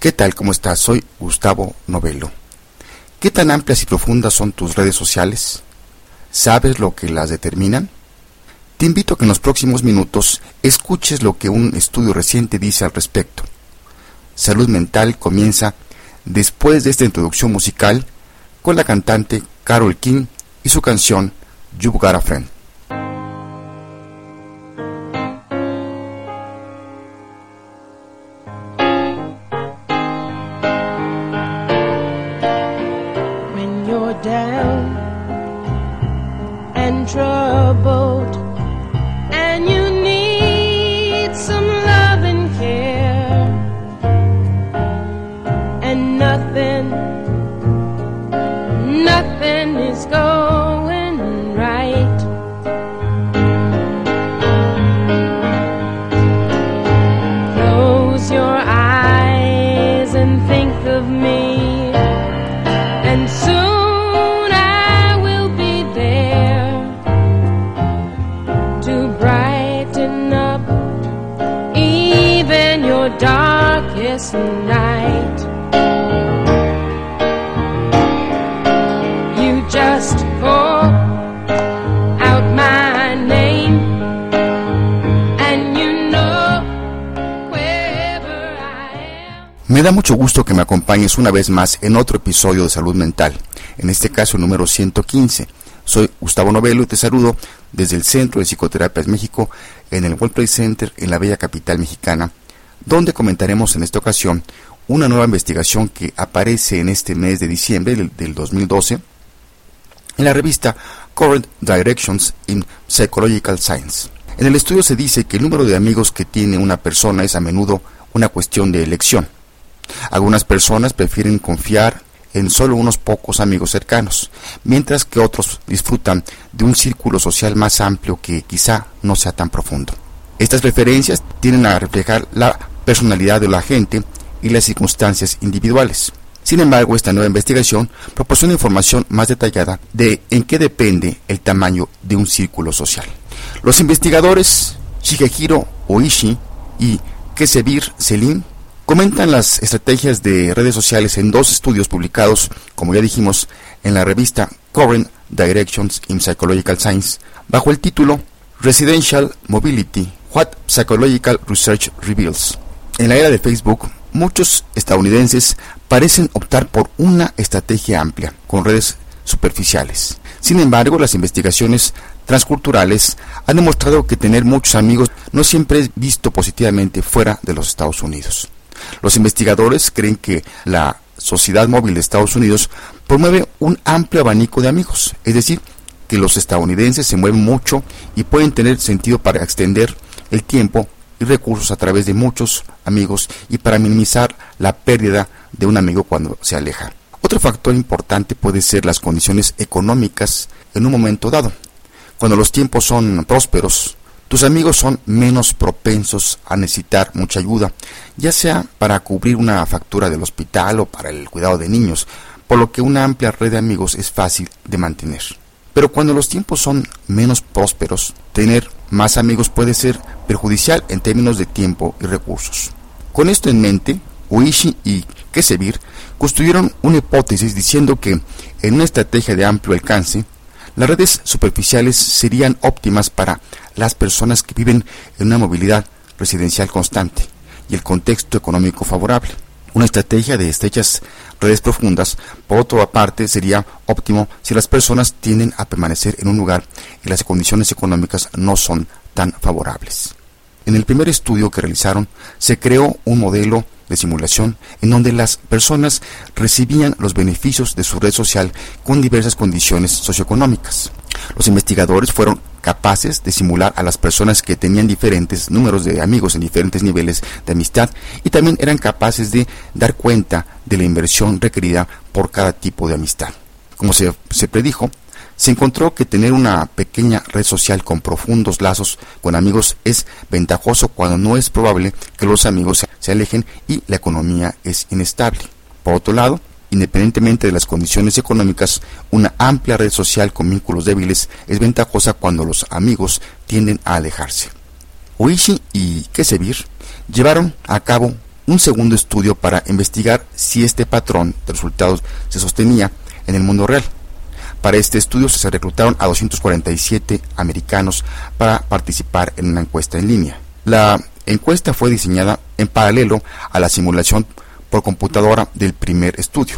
¿Qué tal? ¿Cómo estás? Soy Gustavo Novelo. ¿Qué tan amplias y profundas son tus redes sociales? ¿Sabes lo que las determinan? Te invito a que en los próximos minutos escuches lo que un estudio reciente dice al respecto. Salud Mental comienza después de esta introducción musical con la cantante Carol King y su canción You've Got a Friend. Me da mucho gusto que me acompañes una vez más en otro episodio de Salud Mental, en este caso número 115. Soy Gustavo Novelo y te saludo desde el Centro de Psicoterapias México en el World Trade Center en la bella capital mexicana, donde comentaremos en esta ocasión una nueva investigación que aparece en este mes de diciembre del, 2012 en la revista Current Directions in Psychological Science. En el estudio se dice que el número de amigos que tiene una persona es a menudo una cuestión de elección. Algunas personas prefieren confiar en solo unos pocos amigos cercanos, mientras que otros disfrutan de un círculo social más amplio que quizá no sea tan profundo. Estas preferencias tienden a reflejar la personalidad de la gente y las circunstancias individuales. Sin embargo, esta nueva investigación proporciona información más detallada de en qué depende el tamaño de un círculo social. Los investigadores Shigehiro Oishi y Kesevir Selim comentan las estrategias de redes sociales en dos estudios publicados, como ya dijimos, en la revista Current Directions in Psychological Science, bajo el título Residential Mobility, What Psychological Research Reveals. En la era de Facebook, muchos estadounidenses parecen optar por una estrategia amplia, con redes superficiales. Sin embargo, las investigaciones transculturales han demostrado que tener muchos amigos no siempre es visto positivamente fuera de los Estados Unidos. Los investigadores creen que la sociedad móvil de Estados Unidos promueve un amplio abanico de amigos, es decir, que los estadounidenses se mueven mucho y pueden tener sentido para extender el tiempo y recursos a través de muchos amigos y para minimizar la pérdida de un amigo cuando se aleja. Otro factor importante puede ser las condiciones económicas en un momento dado. Cuando los tiempos son prósperos, tus amigos son menos propensos a necesitar mucha ayuda, ya sea para cubrir una factura del hospital o para el cuidado de niños, por lo que una amplia red de amigos es fácil de mantener. Pero cuando los tiempos son menos prósperos, tener más amigos puede ser perjudicial en términos de tiempo y recursos. Con esto en mente, Uishi y Kesevir construyeron una hipótesis diciendo que en una estrategia de amplio alcance, las redes superficiales serían óptimas para las personas que viven en una movilidad residencial constante y el contexto económico favorable. Una estrategia de estrechas redes profundas, por otra parte, sería óptimo si las personas tienden a permanecer en un lugar y las condiciones económicas no son tan favorables. En el primer estudio que realizaron, se creó un modelo de simulación en donde las personas recibían los beneficios de su red social con diversas condiciones socioeconómicas. Los investigadores fueron capaces de simular a las personas que tenían diferentes números de amigos en diferentes niveles de amistad y también eran capaces de dar cuenta de la inversión requerida por cada tipo de amistad. Como se, se predijo, se encontró que tener una pequeña red social con profundos lazos con amigos es ventajoso cuando no es probable que los amigos se alejen y la economía es inestable. Por otro lado, Independientemente de las condiciones económicas, una amplia red social con vínculos débiles es ventajosa cuando los amigos tienden a alejarse. Oishi y Kesevir llevaron a cabo un segundo estudio para investigar si este patrón de resultados se sostenía en el mundo real. Para este estudio se reclutaron a 247 americanos para participar en una encuesta en línea. La encuesta fue diseñada en paralelo a la simulación por computadora del primer estudio.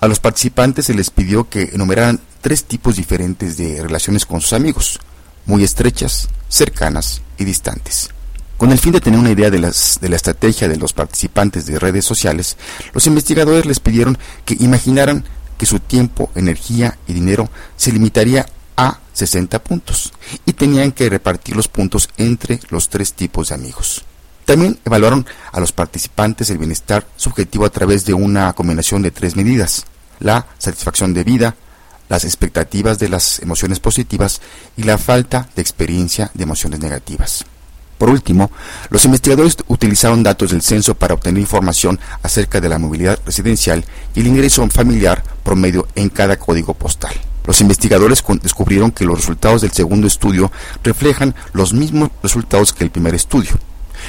A los participantes se les pidió que enumeraran tres tipos diferentes de relaciones con sus amigos, muy estrechas, cercanas y distantes. Con el fin de tener una idea de, de la estrategia de los participantes de redes sociales, los investigadores les pidieron que imaginaran que su tiempo, energía y dinero se limitaría a 60 puntos y tenían que repartir los puntos entre los tres tipos de amigos. También evaluaron a los participantes el bienestar subjetivo a través de una combinación de tres medidas, la satisfacción de vida, las expectativas de las emociones positivas y la falta de experiencia de emociones negativas. Por último, los investigadores utilizaron datos del censo para obtener información acerca de la movilidad residencial y el ingreso familiar promedio en cada código postal. Los investigadores descubrieron que los resultados del segundo estudio reflejan los mismos resultados que el primer estudio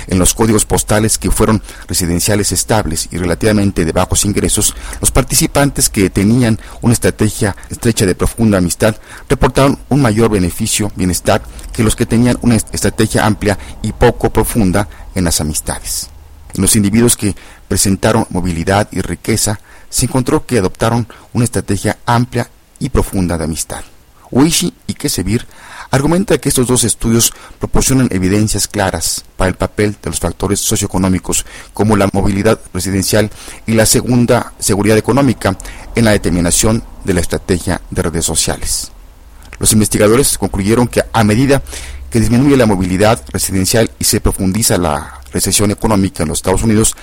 en los códigos postales que fueron residenciales estables y relativamente de bajos ingresos, los participantes que tenían una estrategia estrecha de profunda amistad reportaron un mayor beneficio, bienestar, que los que tenían una estrategia amplia y poco profunda en las amistades. En los individuos que presentaron movilidad y riqueza, se encontró que adoptaron una estrategia amplia y profunda de amistad. Uishi y Kesevir argumenta que estos dos estudios proporcionan evidencias claras para el papel de los factores socioeconómicos como la movilidad residencial y la segunda seguridad económica en la determinación de la estrategia de redes sociales. Los investigadores concluyeron que a medida que disminuye la movilidad residencial y se profundiza la recesión económica en los Estados Unidos,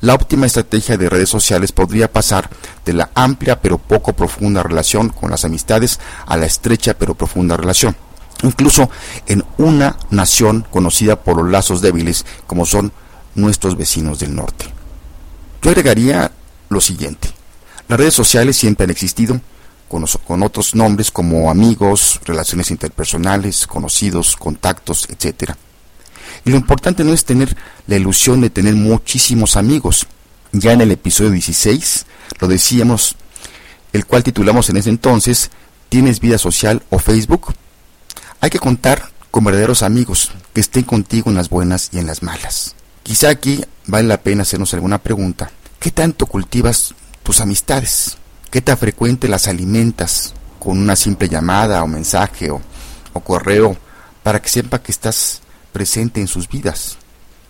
la óptima estrategia de redes sociales podría pasar de la amplia pero poco profunda relación con las amistades a la estrecha pero profunda relación incluso en una nación conocida por los lazos débiles como son nuestros vecinos del norte. Yo agregaría lo siguiente. Las redes sociales siempre han existido con, otros nombres como amigos, relaciones interpersonales, conocidos, contactos, etc. Y lo importante no es tener la ilusión de tener muchísimos amigos. Ya en el episodio 16 lo decíamos, el cual titulamos en ese entonces, ¿tienes vida social o Facebook? Hay que contar con verdaderos amigos que estén contigo en las buenas y en las malas. Quizá aquí vale la pena hacernos alguna pregunta. ¿Qué tanto cultivas tus amistades? ¿Qué tan frecuente las alimentas con una simple llamada o mensaje o, correo para que sepa que estás presente en sus vidas?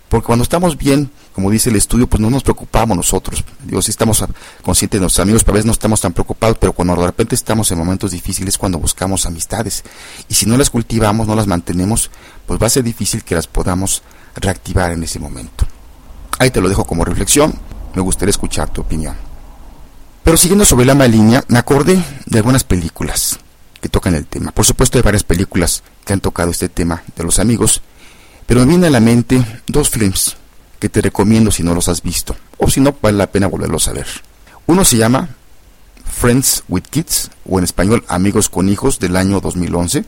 Porque cuando estamos bien, como dice el estudio, pues no nos preocupamos nosotros. Digo, sí estamos conscientes de nuestros amigos, pero a veces no estamos tan preocupados, pero cuando de repente estamos en momentos difíciles, cuando buscamos amistades. Y si no las cultivamos, no las mantenemos, pues va a ser difícil que las podamos reactivar en ese momento. Ahí te lo dejo como reflexión. Me gustaría escuchar tu opinión. Pero siguiendo sobre la línea, me acordé de algunas películas que tocan el tema. Por supuesto, hay varias películas que han tocado este tema de los amigos pero me viene a la mente dos films que te recomiendo si no los has visto, o si no, vale la pena volverlos a ver. Uno se llama Friends with Kids, o en español Amigos con Hijos, del año 2011.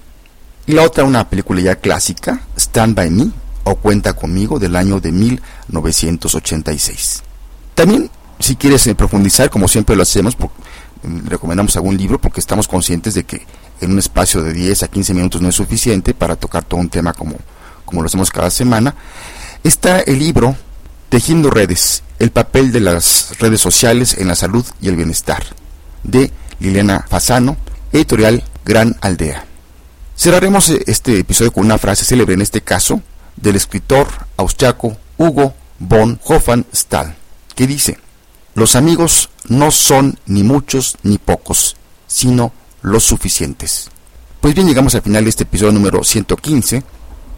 Y la otra, una película ya clásica, Stand By Me, o Cuenta conmigo, del año de 1986. También, si quieres eh, profundizar, como siempre lo hacemos, mm, recomendamos algún libro porque estamos conscientes de que en un espacio de 10 a 15 minutos no es suficiente para tocar todo un tema como como lo hacemos cada semana, está el libro Tejiendo redes, el papel de las redes sociales en la salud y el bienestar, de Liliana Fasano, editorial Gran Aldea. Cerraremos este episodio con una frase célebre en este caso del escritor austriaco Hugo von Hofmannsthal, que dice: Los amigos no son ni muchos ni pocos, sino los suficientes. Pues bien, llegamos al final de este episodio número 115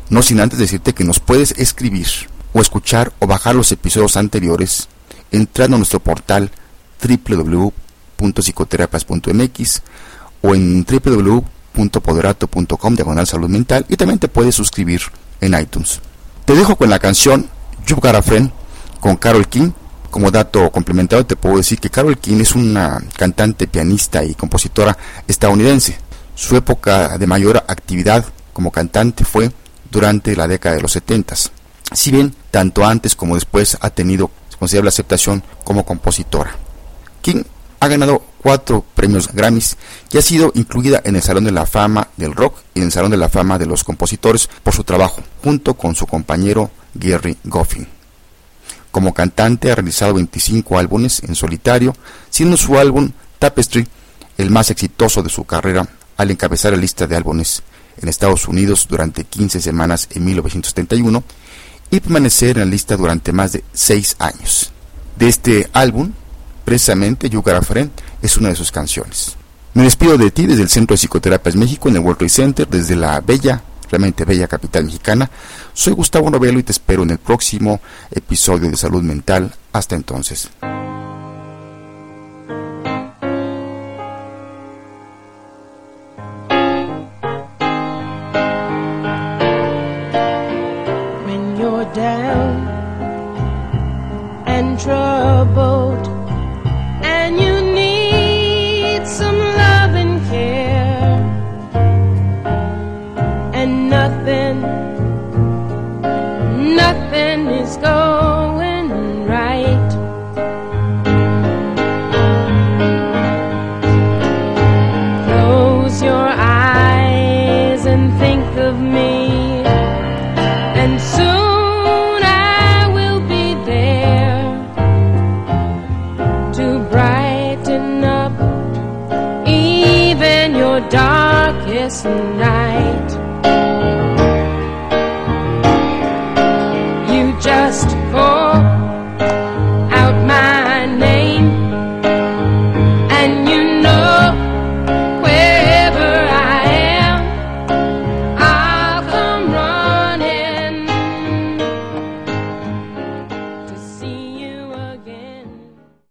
no sin antes decirte que nos puedes escribir o escuchar o bajar los episodios anteriores entrando a nuestro portal www.psicoterapias.mx o en www.poderato.com diagonal salud mental y también te puedes suscribir en iTunes. Te dejo con la canción You've Got a Friend con Carol King. Como dato complementario te puedo decir que Carol King es una cantante, pianista y compositora estadounidense. Su época de mayor actividad como cantante fue durante la década de los 70. Si bien tanto antes como después ha tenido considerable aceptación como compositora. King ha ganado cuatro premios Grammys y ha sido incluida en el Salón de la Fama del Rock y en el Salón de la Fama de los Compositores por su trabajo, junto con su compañero Gary Goffin. Como cantante ha realizado 25 álbumes en solitario, siendo su álbum Tapestry el más exitoso de su carrera al encabezar la lista de álbumes en Estados Unidos durante 15 semanas en 1971 y permanecer en la lista durante más de 6 años. De este álbum, precisamente You Friend es una de sus canciones. Me despido de ti desde el Centro de Psicoterapias México en el World Trade Center, desde la bella, realmente bella capital mexicana. Soy Gustavo Novelo y te espero en el próximo episodio de Salud Mental. Hasta entonces.